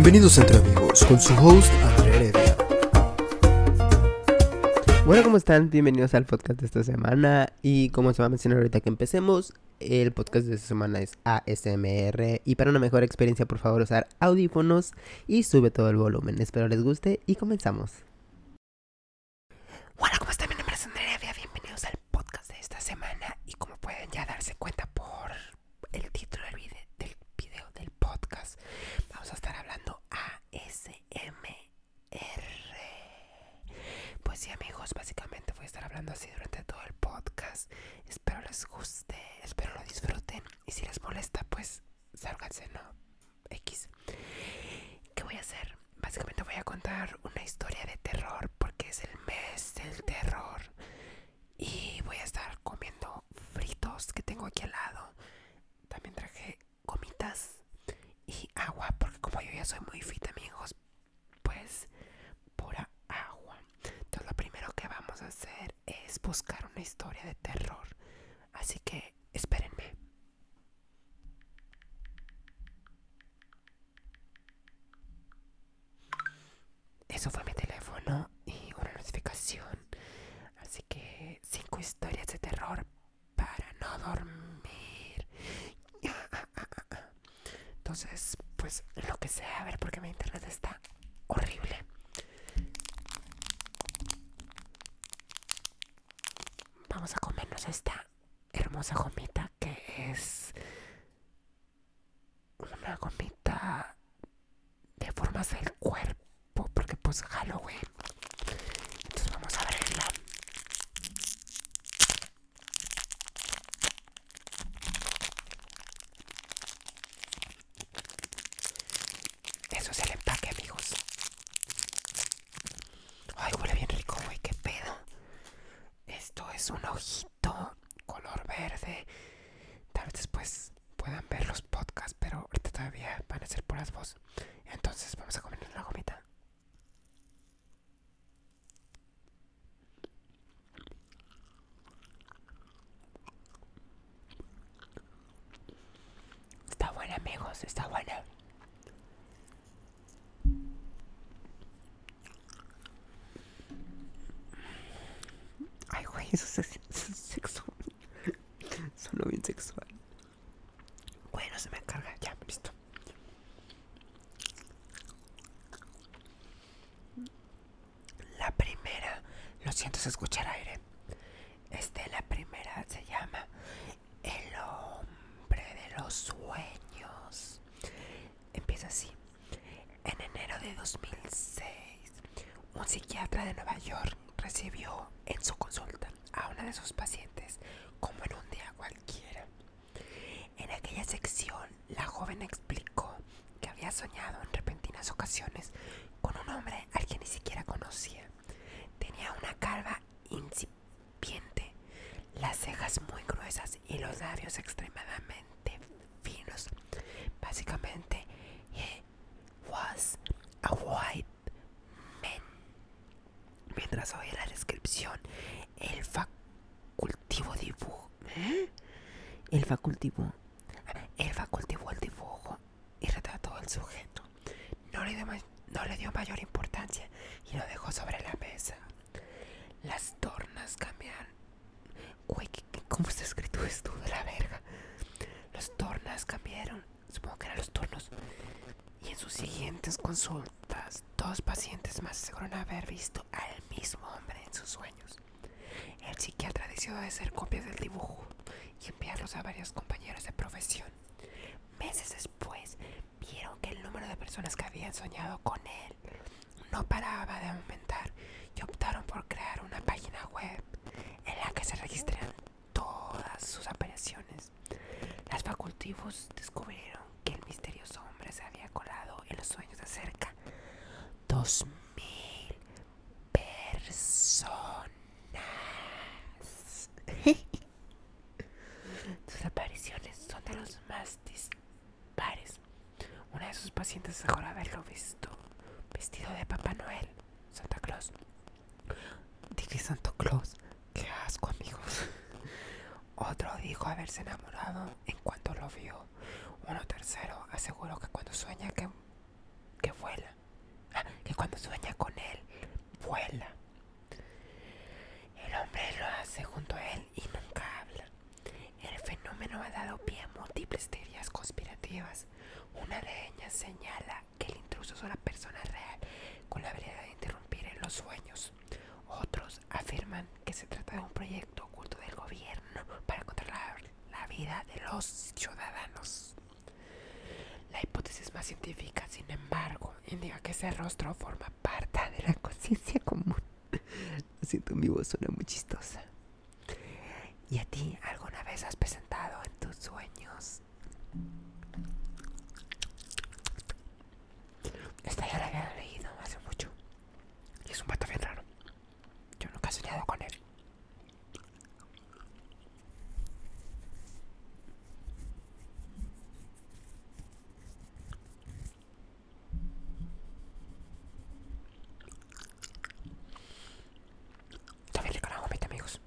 Bienvenidos Entre Amigos con su host Andrea Heredia. Bueno, ¿cómo están? Bienvenidos al podcast de esta semana. Y como se va a mencionar ahorita que empecemos, el podcast de esta semana es ASMR. Y para una mejor experiencia, por favor, usar audífonos y sube todo el volumen. Espero les guste y comenzamos. Hola, ¿cómo están? Mi nombre es Andrea Heredia. Bienvenidos al podcast de esta semana. Y como pueden ya darse cuenta por el título del video del, video del podcast, vamos a estar hablando ASMR. Pues sí, amigos, básicamente voy a estar hablando así durante todo el podcast. Espero les guste, espero lo disfruten. Y si les molesta, pues sálganse, ¿no? X. ¿Qué voy a hacer? Básicamente voy a contar una historia de terror porque es el mes del terror. Y voy a estar comiendo fritos que tengo aquí al lado. También traje gomitas y agua porque como yo ya soy muy fit, amigos, pues pura agua. Entonces lo primero que vamos a hacer es buscar una historia de terror. Así que espérenme. Eso fue mi teléfono y una notificación. Así historias de terror para no dormir. Entonces, pues lo que sea, a ver, porque mi internet está horrible. Vamos a comernos esta hermosa gomita que es una gomita de formas del cuerpo, porque pues Halloween. Entonces vamos a abrirla. Eso es el empaque, amigos. Ay, huele bien rico, güey, qué pedo. Esto es un ojito color verde. Tal vez después puedan ver los podcasts, pero ahorita todavía van a ser puras voz. Entonces vamos a comernos la gomita. Está buena, amigos, está buena. Ay, güey, eso es, eso es sexual. Sonó bien sexual. Bueno, se me carga. Ya, listo. La primera, lo siento, se escucha el aire. Este, la primera se llama El hombre de los sueños. Empieza así. En enero de 2006, un psiquiatra de Nueva York recibió en su consulta a una de sus pacientes como en un día cualquiera. En aquella sección, la joven explicó que había soñado en repentinas ocasiones con un hombre al que ni siquiera conocía. Tenía una calva incipiente, las cejas muy gruesas y los labios extremadamente finos. Básicamente, he was a white man. Mientras oía la descripción, el facultivo dibujo. ¿eh? El facultivo. El facultivo el dibujo y retrató al sujeto. No le, dio no le dio mayor importancia y lo dejó sobre la mesa. Las tornas cambiaron. Güey, ¿qué- qué- ¿cómo está escrito esto de la verga? Los tornas cambiaron. Que eran los turnos. Y en sus siguientes consultas, dos pacientes más aseguran haber visto al mismo hombre en sus sueños. El psiquiatra decidió hacer copias del dibujo y enviarlos a varios compañeros de profesión. Meses después, vieron que el número de personas que habían soñado con él no paraba de aumentar y optaron por crear una página web en la que se registraran todas sus apariciones. Las facultivos descubrieron que el misterioso hombre se había colado en los sueños de cerca dos mil personas. Sus apariciones son de los más dispares. Una de sus pacientes aseguró haberlo visto vestido de Papá Noel, Santa Claus. Dije Santa Claus, qué asco, amigos. Otro dijo haberse enamorado en cuanto lo vio. Uno tercero aseguró que cuando sueña que vuela. Ah, que cuando sueña con él, vuela. El hombre lo hace junto a él y nunca habla. El fenómeno ha dado pie a múltiples teorías conspirativas. Una de ellas señala que el intruso es una persona real con la habilidad de interrumpir los sueños. Otros afirman que se trata de un proyecto oculto del gobierno para controlar la vida de los ciudadanos. La hipótesis más científica, sin embargo, indica que ese rostro forma parte de la conciencia común. Lo siento, mi voz suena muy chistosa. ¿Y a ti alguna vez has presentado en tus sueños? Esta ya la había leído hace mucho. Y es un pato bien raro. Yo nunca he soñado con él. Está bien rico la gomita, amigos.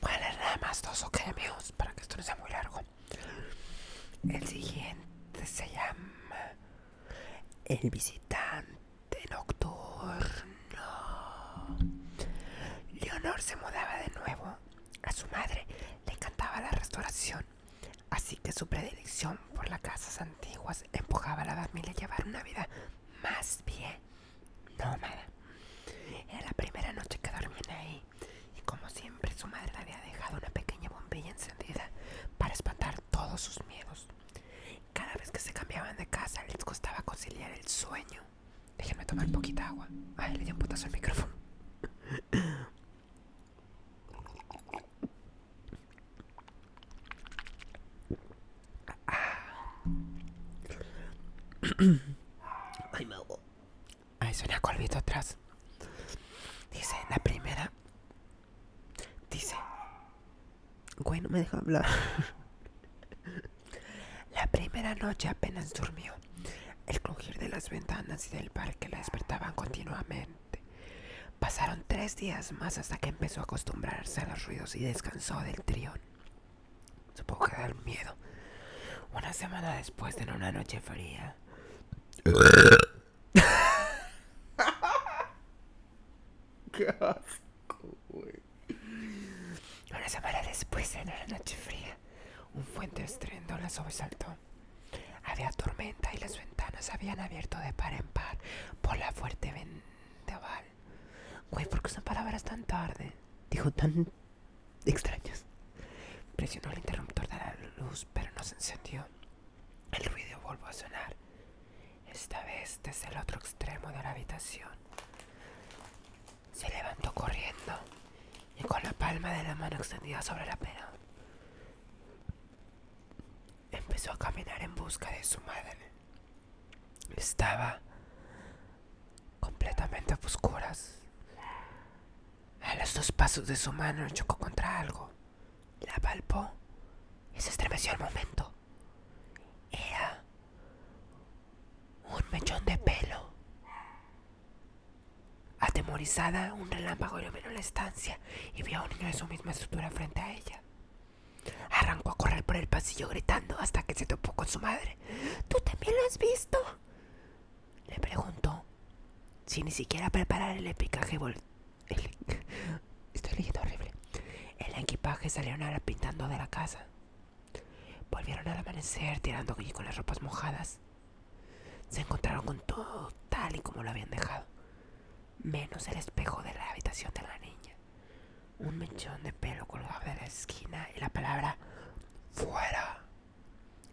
Voy a leer nada más dos ok amigos para que esto no sea muy largo. El siguiente se llama El visitante nocturno. Leonor se mudaba de nuevo. A su madre le encantaba la restauración, así que su predilección por las casas antiguas empujaba a la familia a llevar una vida más bien nómada. Era la primera noche que dormían ahí y como siempre su madre le había dejado una pequeña bombilla encendida para espantar todos sus miedos. Cada vez que se cambiaban de casa les costaba conciliar el sueño. Déjenme tomar poquita agua. Ay, le di un putazo al micrófono. Ay, me ahogo. Ay, suena colvito atrás. Dice, la primera. Dice. Güey, no me deja hablar. la primera noche apenas durmió. El crujir de las ventanas y del parque la despertaban continuamente. Pasaron tres días más hasta que empezó a acostumbrarse a los ruidos y descansó del trión. Supongo que da el miedo. Una semana después de una noche fría. Qué asco, güey. Una semana después, en una noche fría, un fuerte estruendo la sobresaltó. Había tormenta y las ventanas se habían abierto de par en par por la fuerte vendaval. Güey, ¿por qué usan palabras tan tarde? Dijo tan extrañas. Presionó el interruptor de la luz, pero no se encendió. El ruido volvió a sonar, esta vez desde el otro extremo de la habitación. Se levantó corriendo y con la palma de la mano extendida sobre la pera. Empezó a caminar en busca de su madre. Estaba completamente a oscuras. A los dos pasos de su mano chocó contra algo. La palpó y se estremeció al momento. Era un mechón de pelo. Atemorizada, un relámpago iluminó la estancia y vio a un niño de su misma estructura frente a ella. Arrancó a correr por el pasillo gritando hasta que se topó con su madre. ¿Tú también lo has visto? Sin ni siquiera preparar el equipaje. el- Estoy leyendo horrible. El equipaje salieron a la pintando de la casa. Volvieron al amanecer tirando con las ropas mojadas. Se encontraron con todo tal y como lo habían dejado, menos el espejo de la habitación de la niña. Un mechón de pelo colgado de la esquina y la palabra fuera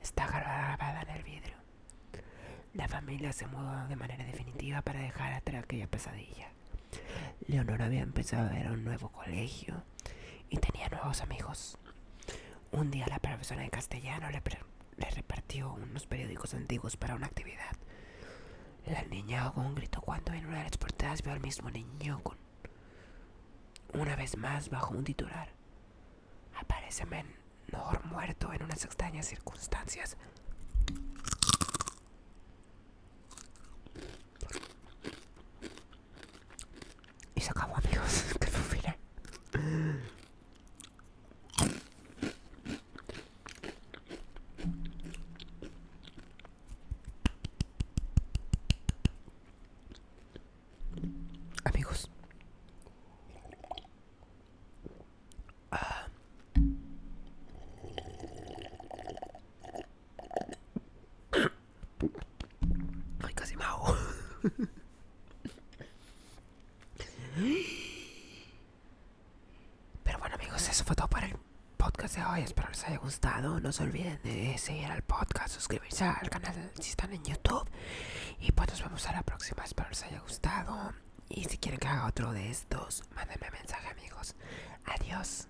está grabada en el vidrio. La familia se mudó de manera definitiva para dejar atrás aquella pesadilla. Leonora había empezado a a un nuevo colegio y tenía nuevos amigos. Un día la profesora de castellano le repartió unos periódicos antiguos para una actividad. La niña ahogó un grito cuando en una de las portadas vio al mismo niño con una vez más bajo un titular. Aparece menor muerto en unas extrañas circunstancias. Y se acabó, amigos. Que fue un final. Amigos. Ah. Ay, casi me ahogo. Pero bueno amigos, eso fue todo para el podcast de Espero les haya gustado. No se olviden de seguir al podcast, suscribirse al canal si están en YouTube. Y pues nos vemos a la próxima. Espero les haya gustado. Y si quieren que haga otro de estos, mándenme mensaje amigos. Adiós.